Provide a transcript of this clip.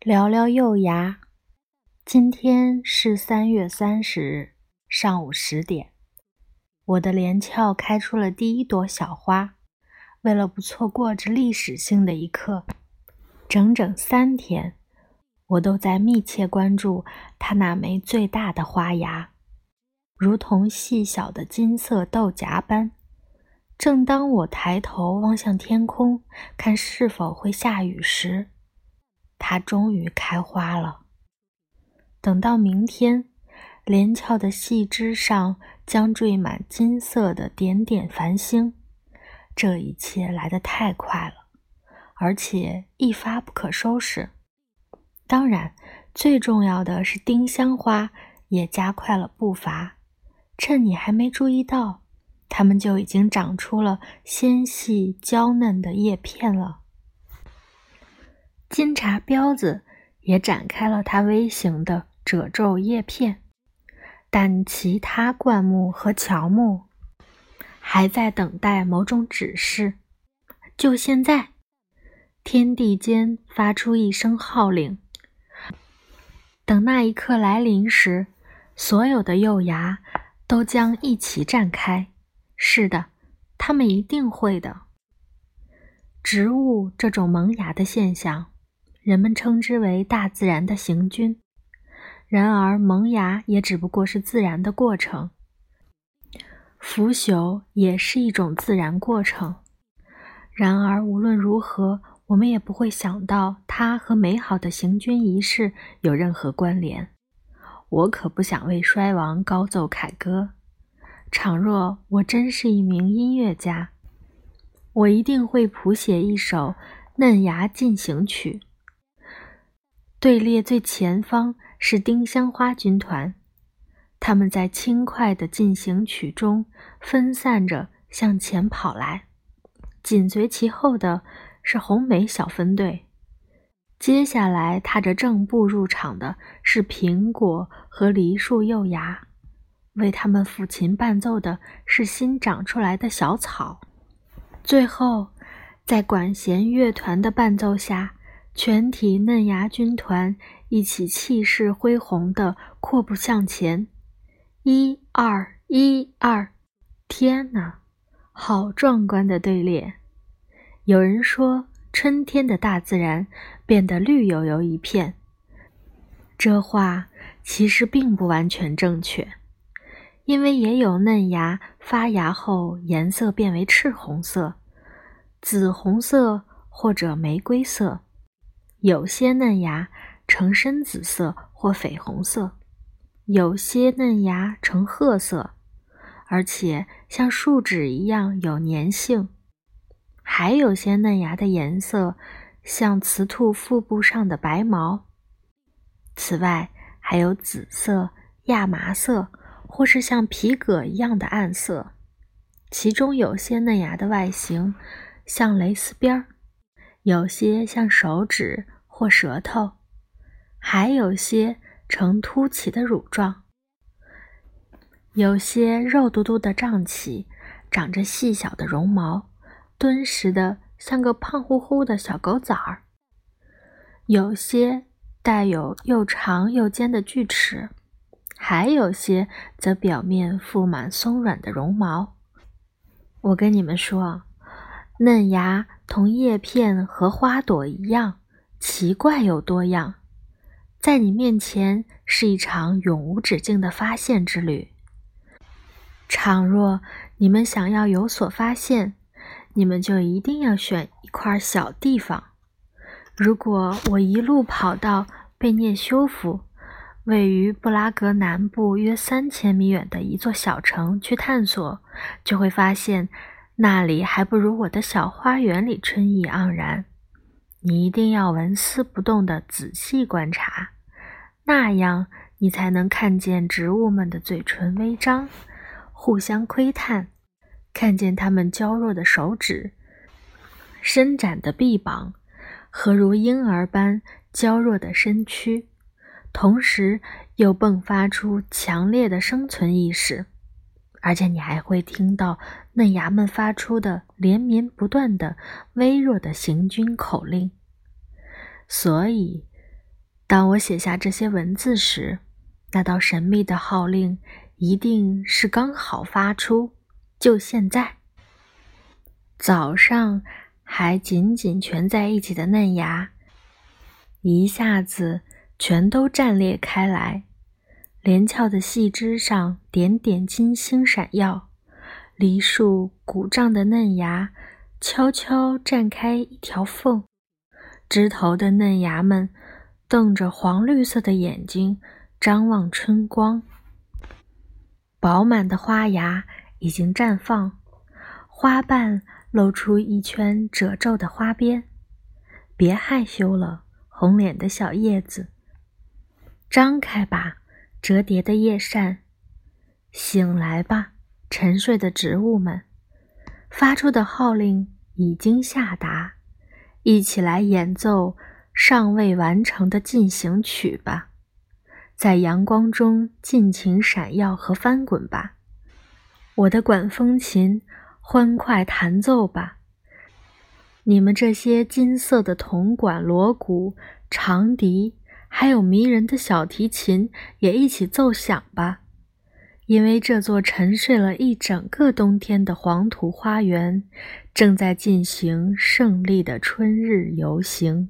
聊聊幼芽。今天是三月三十日上午十点，我的连翘开出了第一朵小花。为了不错过这历史性的一刻，整整三天，我都在密切关注它那枚最大的花芽，如同细小的金色豆荚般。正当我抬头望向天空，看是否会下雨时，它终于开花了。等到明天，连翘的细枝上将缀满金色的点点繁星。这一切来得太快了，而且一发不可收拾。当然，最重要的是丁香花也加快了步伐，趁你还没注意到。它们就已经长出了纤细娇嫩的叶片了。金茶标子也展开了它微型的褶皱叶片，但其他灌木和乔木还在等待某种指示。就现在，天地间发出一声号令。等那一刻来临时，所有的幼芽都将一起绽开。是的，它们一定会的。植物这种萌芽的现象，人们称之为大自然的行军。然而，萌芽也只不过是自然的过程，腐朽也是一种自然过程。然而，无论如何，我们也不会想到它和美好的行军仪式有任何关联。我可不想为衰亡高奏凯歌。倘若我真是一名音乐家，我一定会谱写一首《嫩芽进行曲》。队列最前方是丁香花军团，他们在轻快的进行曲中分散着向前跑来。紧随其后的是红梅小分队，接下来踏着正步入场的是苹果和梨树幼芽。为他们抚琴伴奏的是新长出来的小草。最后，在管弦乐团的伴奏下，全体嫩芽军团一起气势恢宏地阔步向前。一二一二，天哪，好壮观的队列！有人说，春天的大自然变得绿油油一片。这话其实并不完全正确。因为也有嫩芽发芽后颜色变为赤红色、紫红色或者玫瑰色，有些嫩芽呈深紫色或绯红色，有些嫩芽呈褐色，而且像树脂一样有粘性，还有些嫩芽的颜色像雌兔腹部上的白毛。此外，还有紫色、亚麻色。或是像皮革一样的暗色，其中有些嫩芽的外形像蕾丝边儿，有些像手指或舌头，还有些呈凸起的乳状，有些肉嘟嘟的胀起，长着细小的绒毛，敦实的像个胖乎乎的小狗崽儿，有些带有又长又尖的锯齿。还有些则表面覆满松软的绒毛。我跟你们说，嫩芽同叶片和花朵一样奇怪又多样，在你面前是一场永无止境的发现之旅。倘若你们想要有所发现，你们就一定要选一块小地方。如果我一路跑到贝涅修夫，位于布拉格南部约三千米远的一座小城去探索，就会发现那里还不如我的小花园里春意盎然。你一定要纹丝不动地仔细观察，那样你才能看见植物们的嘴唇微张，互相窥探，看见它们娇弱的手指、伸展的臂膀和如婴儿般娇弱的身躯。同时又迸发出强烈的生存意识，而且你还会听到嫩芽们发出的连绵不断的微弱的行军口令。所以，当我写下这些文字时，那道神秘的号令一定是刚好发出，就现在。早上还紧紧蜷在一起的嫩芽，一下子全都绽裂开来，连翘的细枝上点点金星闪耀。梨树鼓胀的嫩芽悄悄绽开一条缝，枝头的嫩芽们。瞪着黄绿色的眼睛，张望春光。饱满的花芽已经绽放，花瓣露出一圈褶皱的花边。别害羞了，红脸的小叶子，张开吧，折叠的叶扇。醒来吧，沉睡的植物们。发出的号令已经下达，一起来演奏。尚未完成的进行曲吧，在阳光中尽情闪耀和翻滚吧，我的管风琴，欢快弹奏吧。你们这些金色的铜管、锣鼓、长笛，还有迷人的小提琴，也一起奏响吧，因为这座沉睡了一整个冬天的黄土花园，正在进行胜利的春日游行。